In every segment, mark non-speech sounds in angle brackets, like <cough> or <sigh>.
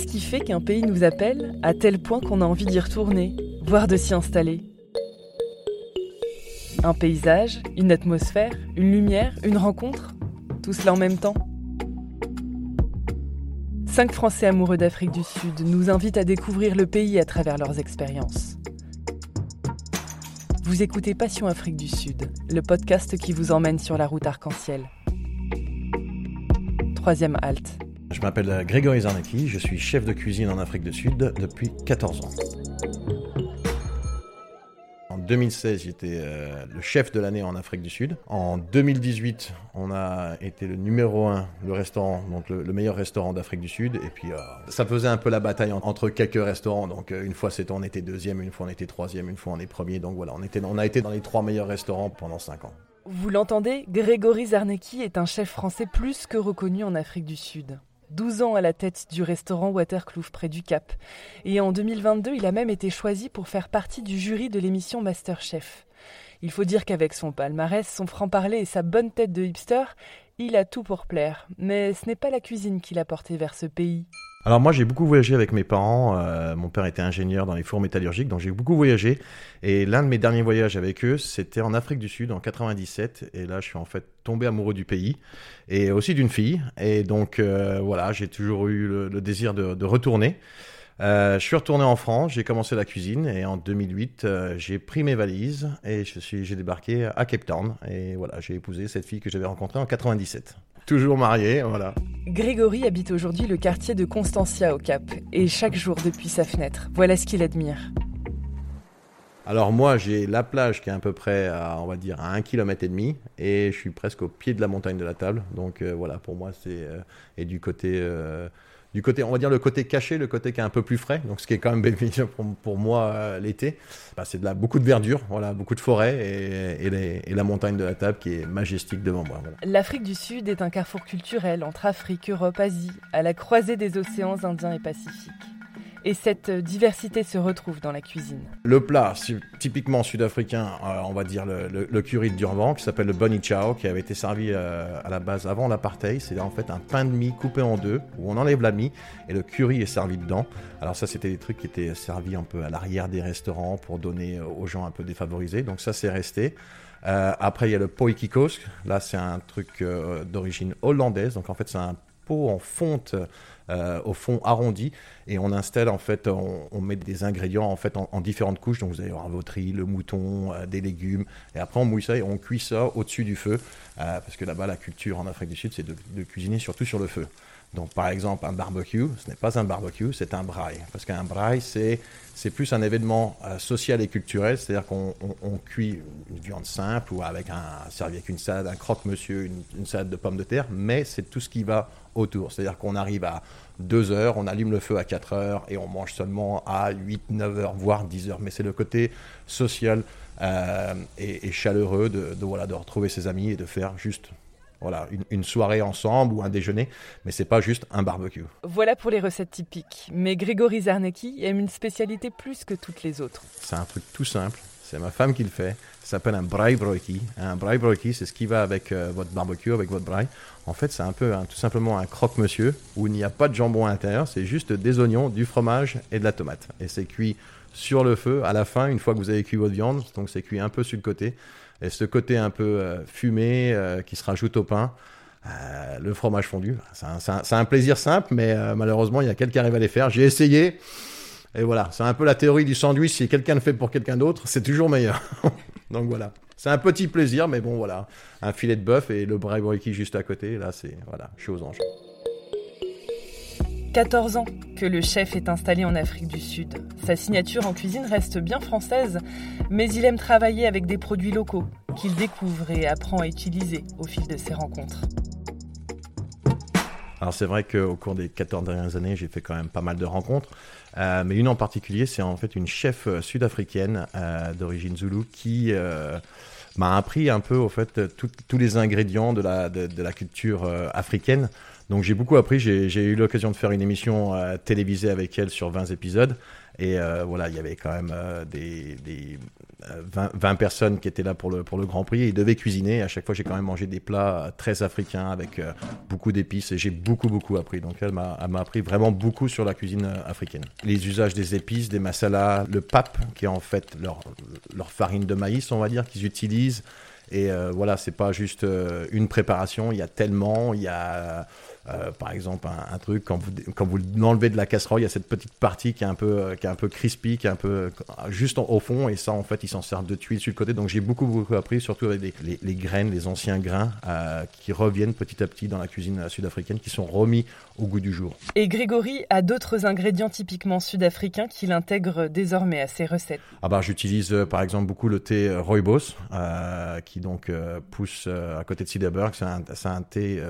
Qu'est-ce qui fait qu'un pays nous appelle à tel point qu'on a envie d'y retourner, voire de s'y installer? Un paysage, une atmosphère, une lumière, une rencontre Tout cela en même temps Cinq Français amoureux d'Afrique du Sud nous invitent à découvrir le pays à travers leurs expériences. Vous écoutez Passion Afrique du Sud, le podcast qui vous emmène sur la route arc-en-ciel. Troisième halte. Je m'appelle Grégory Zarnecki, je suis chef de cuisine en Afrique du Sud depuis 14 ans. En 2016, j'étais euh, le chef de l'année en Afrique du Sud. En 2018, on a été le numéro un, le restaurant, donc le, meilleur restaurant d'Afrique du Sud. Et puis, euh, ça faisait un peu la bataille entre quelques restaurants. Donc, euh, une fois, c'était, on était deuxième, une fois, on était troisième, une fois, on est premier. Donc voilà, on a été dans les trois meilleurs restaurants pendant cinq ans. Vous l'entendez, Grégory Zarnecki est un chef français plus que reconnu en Afrique du Sud. 12 ans à la tête du restaurant Waterkloof près du Cap. Et en 2022, il a même été choisi pour faire partie du jury de l'émission Masterchef. Il faut dire qu'avec son palmarès, son franc-parler et sa bonne tête de hipster, il a tout pour plaire. Mais ce n'est pas la cuisine qui l'a porté vers ce pays. Alors moi j'ai beaucoup voyagé avec mes parents. Euh, mon père était ingénieur dans les fours métallurgiques, donc j'ai beaucoup voyagé. Et l'un de mes derniers voyages avec eux, c'était en Afrique du Sud en 97. Et là je suis en fait tombé amoureux du pays et aussi d'une fille. Et donc euh, voilà, j'ai toujours eu le, désir de, retourner. Euh, je suis retourné en France, j'ai commencé la cuisine et en 2008 j'ai pris mes valises et je suis j'ai débarqué à Cape Town et voilà j'ai épousé cette fille que j'avais rencontrée en 97. Toujours marié, voilà. Grégory habite aujourd'hui le quartier de Constantia au Cap, et chaque jour depuis sa fenêtre, voilà ce qu'il admire. Alors moi, j'ai la plage qui est à peu près, à, on va dire, à un kilomètre et demi, et je suis presque au pied de la montagne de la table. Donc euh, voilà, pour moi, c'est euh, et du côté euh, du côté, on va dire le côté caché, le côté qui est un peu plus frais, donc ce qui est quand même <laughs> bénéfique pour, moi euh, l'été. Bah, c'est de la, beaucoup de verdure, voilà, beaucoup de forêt et, la montagne de la table qui est majestique devant moi. L'Afrique du Sud est un carrefour culturel entre Afrique, Europe, Asie, à la croisée des océans Indiens et Pacifiques. Et cette diversité se retrouve dans la cuisine. Le plat, typiquement sud-africain, euh, on va dire le, curry de Durban, qui s'appelle le bunny chow, qui avait été servi euh, à la base avant l'apartheid. C'est en fait un pain de mie coupé en deux, où on enlève la mie et le curry est servi dedans. Alors ça, c'était des trucs qui étaient servis un peu à l'arrière des restaurants pour donner euh, aux gens un peu défavorisés. Donc ça, c'est resté. après, il y a le poikikos. Là, c'est un truc d'origine hollandaise. Donc en fait, c'est un pot en fonte euh, au fond arrondi et on installe en fait, on, met des ingrédients en fait en, différentes couches. Donc vous allez avoir votre riz, le mouton, euh, des légumes et après on mouille ça et on cuit ça au-dessus du feu euh, parce que là-bas la culture en Afrique du Sud c'est de, cuisiner surtout sur le feu. Donc, par exemple, un barbecue, ce n'est pas un barbecue, c'est un braai. Parce qu'un braai, c'est, c'est plus un événement social et culturel, c'est-à-dire qu'on cuit une viande simple ou avec un, servi avec une salade, un croque-monsieur, une, salade de pommes de terre, mais c'est tout ce qui va autour. C'est-à-dire qu'on arrive à 2 heures, on allume le feu à 4 heures et on mange seulement à 8, 9 heures, voire 10 heures. Mais c'est le côté social euh, et, chaleureux de, voilà, de retrouver ses amis et de faire juste voilà, une, soirée ensemble ou un déjeuner, mais c'est pas juste un barbecue. Voilà pour les recettes typiques. Mais Grégory Zarnecki aime une spécialité plus que toutes les autres. C'est un truc tout simple. C'est ma femme qui le fait. Ça s'appelle un braai broiki. Un braai broiki, c'est ce qui va avec euh, votre barbecue, avec votre braai. En fait, c'est un peu tout simplement un croque-monsieur où il n'y a pas de jambon à l'intérieur. C'est juste des oignons, du fromage et de la tomate. Et c'est cuit sur le feu à la fin, une fois que vous avez cuit votre viande. Donc c'est cuit un peu sur le côté. Et ce côté un peu euh, fumé euh, qui se rajoute au pain. le fromage fondu, c'est un, plaisir simple, mais malheureusement, il y a quelqu'un qui arrive à les faire. J'ai essayé, et voilà, c'est un peu la théorie du sandwich. Si quelqu'un le fait pour quelqu'un d'autre, c'est toujours meilleur. <laughs> Donc voilà. C'est un petit plaisir, mais bon, voilà. Un filet de bœuf et le qui juste à côté. Là, c'est, voilà, je suis aux anges. 14 ans que le chef est installé en Afrique du Sud. Sa signature en cuisine reste bien française, mais il aime travailler avec des produits locaux qu'il découvre et apprend à utiliser au fil de ses rencontres. Alors c'est vrai qu'au cours des 14 dernières années, j'ai fait quand même pas mal de rencontres. Euh, mais une en particulier, c'est en fait une chef euh, sud-africaine euh, d'origine zoulou qui m'a appris un peu au fait tous les ingrédients de la, de, la culture africaine. Donc j'ai beaucoup appris. J'ai eu l'occasion de faire une émission télévisée avec elle sur 20 épisodes. Et voilà, il y avait quand même des, 20, personnes qui étaient là pour le, pour le Grand Prix et ils devaient cuisiner. À chaque fois, j'ai quand même mangé des plats très africains avec euh, beaucoup d'épices et j'ai beaucoup, beaucoup appris. Donc, elle m'a appris vraiment beaucoup sur la cuisine euh, africaine. Les usages des épices, des masalas, le pap, qui est en fait leur, leur farine de maïs, on va dire, qu'ils utilisent. Et euh, voilà, c'est pas juste une préparation, il y a tellement, il y a euh, par exemple, un, truc, quand vous, quand vous l'enlevez de la casserole, il y a cette petite partie qui est un peu, euh, qui est un peu crispy, qui est un peu euh, juste au fond, et ça, en fait, ils s'en servent de tuile sur le côté. Donc, j'ai beaucoup, beaucoup appris, surtout avec les, graines, les anciens grains qui reviennent petit à petit dans la cuisine sud-africaine, qui sont remis au goût du jour. Et Grégory a d'autres ingrédients typiquement sud-africains qu'il intègre désormais à ses recettes. Ah bah, j'utilise par exemple beaucoup le thé Rooibos, qui donc pousse à côté de Ciderberg. C'est un, un, thé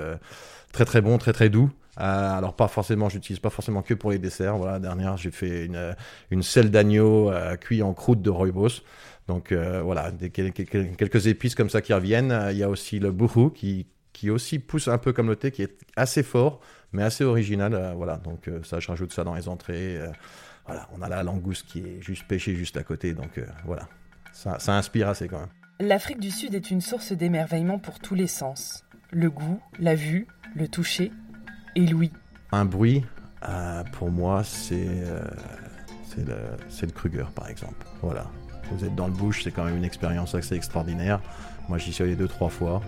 très très bon, très très doux. Euh, alors pas forcément, j'utilise pas forcément que pour les desserts. Voilà, dernière j'ai fait une, euh, une selle d'agneau euh, cuit en croûte de rooibos. Donc voilà, des, quelques, épices comme ça qui reviennent. Il y a aussi le bourou qui, qui aussi pousse un peu comme le thé, qui est assez fort, mais assez original. voilà, donc ça, je rajoute ça dans les entrées. voilà, on a la langouste qui est juste pêchée juste à côté. Donc voilà, ça, ça inspire assez quand même. L'Afrique du Sud est une source d'émerveillement pour tous les sens. Le goût, la vue, le toucher et l'ouïe. Un bruit, euh, pour moi, c'est euh, le, le, Kruger, par exemple. Voilà. Vous êtes dans le bush, c'est quand même une expérience assez extraordinaire. Moi, j'y suis allé deux, trois fois.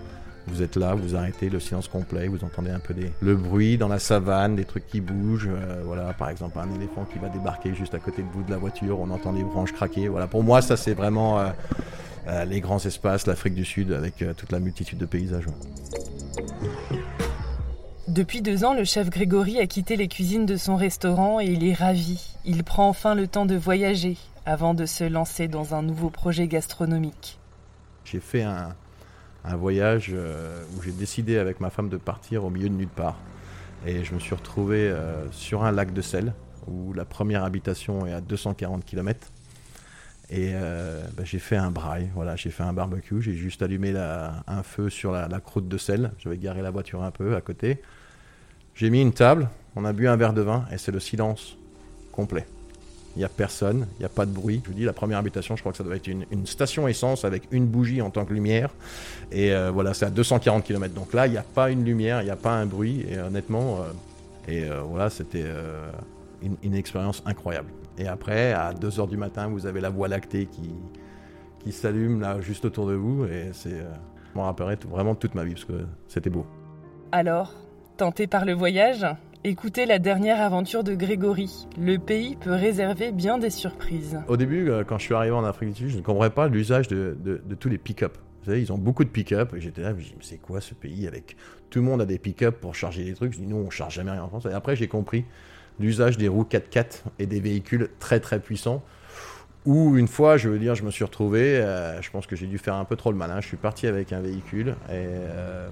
Vous êtes là, vous arrêtez, le silence complet, vous entendez un peu des, le bruit dans la savane, des trucs qui bougent. Euh, voilà, par exemple, un éléphant qui va débarquer juste à côté de vous de la voiture, on entend les branches craquer. Voilà, pour moi, ça, c'est vraiment les grands espaces, l'Afrique du Sud, avec toute la multitude de paysages. Depuis deux ans, le chef Grégory a quitté les cuisines de son restaurant et il est ravi. Il prend enfin le temps de voyager avant de se lancer dans un nouveau projet gastronomique. J'ai fait un, voyage euh, où j'ai décidé avec ma femme de partir au milieu de nulle part. Et je me suis retrouvé euh, sur un lac de sel où la première habitation est à 240 km. Et euh, bah, j'ai fait un braille, voilà, j'ai fait un barbecue, j'ai juste allumé un feu sur la, la croûte de sel. J'avais garé la voiture un peu à côté. J'ai mis une table, on a bu un verre de vin et c'est le silence complet. Il n'y a personne, il n'y a pas de bruit. Je vous dis, la première habitation, je crois que ça doit être une, station essence avec une bougie en tant que lumière. Et euh, voilà, c'est à 240 km. Donc là, il n'y a pas une lumière, il n'y a pas un bruit. Et honnêtement, euh, et euh, voilà, c'était une, une, expérience incroyable. Et après, à 2h du matin, vous avez la voie lactée qui, qui s'allume là juste autour de vous. Et c'est, je m'en rappellerai vraiment toute ma vie parce que c'était beau. Alors, Tenté par le voyage? Écoutez la dernière aventure de Grégory. Le pays peut réserver bien des surprises. Au début, euh, quand je suis arrivé en Afrique du Sud, je ne comprenais pas l'usage de, tous les pick-up. Vous savez, ils ont beaucoup de pick-up. J'étais là, je me dis, c'est quoi ce pays avec tout le monde a des pick-up pour charger des trucs? Je dis, nous, on charge jamais rien en France. Et après, j'ai compris l'usage des roues 4x4 et des véhicules très très puissants. Où une fois, je veux dire, je me suis retrouvé, euh, je pense que j'ai dû faire un peu trop le malin. Je suis parti avec un véhicule et euh,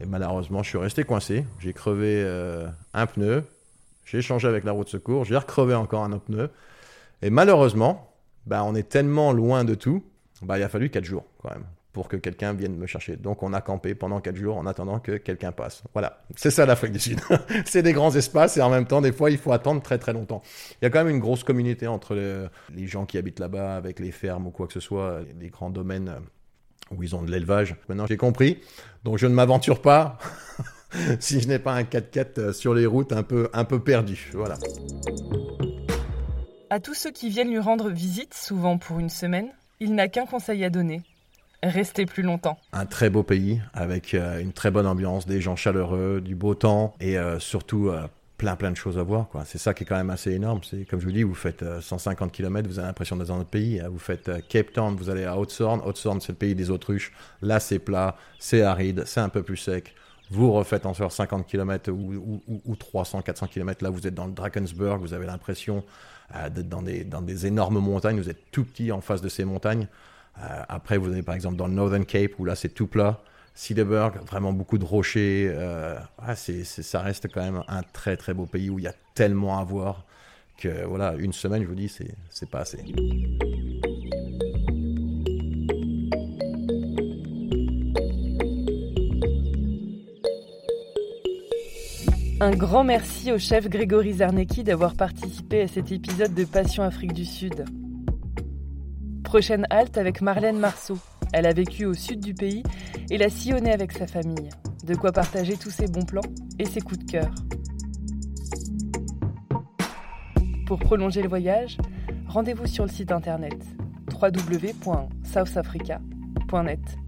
et malheureusement, je suis resté coincé. J'ai crevé euh, un pneu. J'ai échangé avec la roue de secours. J'ai recrevé encore un autre pneu. Et malheureusement, bah, on est tellement loin de tout. Bah, il a fallu 4 jours quand même pour que quelqu'un vienne me chercher. Donc on a campé pendant 4 jours en attendant que quelqu'un passe. Voilà, c'est ça l'Afrique du Sud. <laughs> c'est des grands espaces et en même temps, des fois, il faut attendre très très longtemps. Il y a quand même une grosse communauté entre les gens qui habitent là-bas avec les fermes ou quoi que ce soit, les grands domaines où ils ont de l'élevage. Maintenant, j'ai compris. Donc, je ne m'aventure pas <laughs> si je n'ai pas un 4x4 euh, sur les routes un peu, un peu perdu. Voilà. À tous ceux qui viennent lui rendre visite, souvent pour une semaine, il n'a qu'un conseil à donner. Restez plus longtemps. Un très beau pays avec euh, une très bonne ambiance, des gens chaleureux, du beau temps et euh, surtout plein plein de choses à voir. Quoi. C'est ça qui est quand même assez énorme. C'est comme je vous dis, vous faites 150 euh, km, vous avez l'impression d'être dans notre pays. Hein. Vous faites euh, Cape Town, vous allez à Haute-Sorn. Haute-Sorn, c'est le pays des autruches. Là, c'est plat, c'est aride, c'est un peu plus sec. Vous refaites encore 50 km ou, ou, 300, 400 km. Là, vous êtes dans le Drakensberg, vous avez l'impression euh, d'être dans des, dans des énormes montagnes. Vous êtes tout petit en face de ces montagnes. après, vous avez par exemple dans le Northern Cape, où là, c'est tout plat. Sideberg, vraiment beaucoup de rochers. Euh, ça reste quand même un très très beau pays où il y a tellement à voir que voilà, une semaine, je vous dis, c'est pas assez. Un grand merci au chef Grégory Zarnecki d'avoir participé à cet épisode de Passion Afrique du Sud. Prochaine halte avec Marlène Marceau. Elle a vécu au sud du pays et l'a sillonné avec sa famille. De quoi partager tous ses bons plans et ses coups de cœur. Pour prolonger le voyage, rendez-vous sur le site internet www.southafrica.net.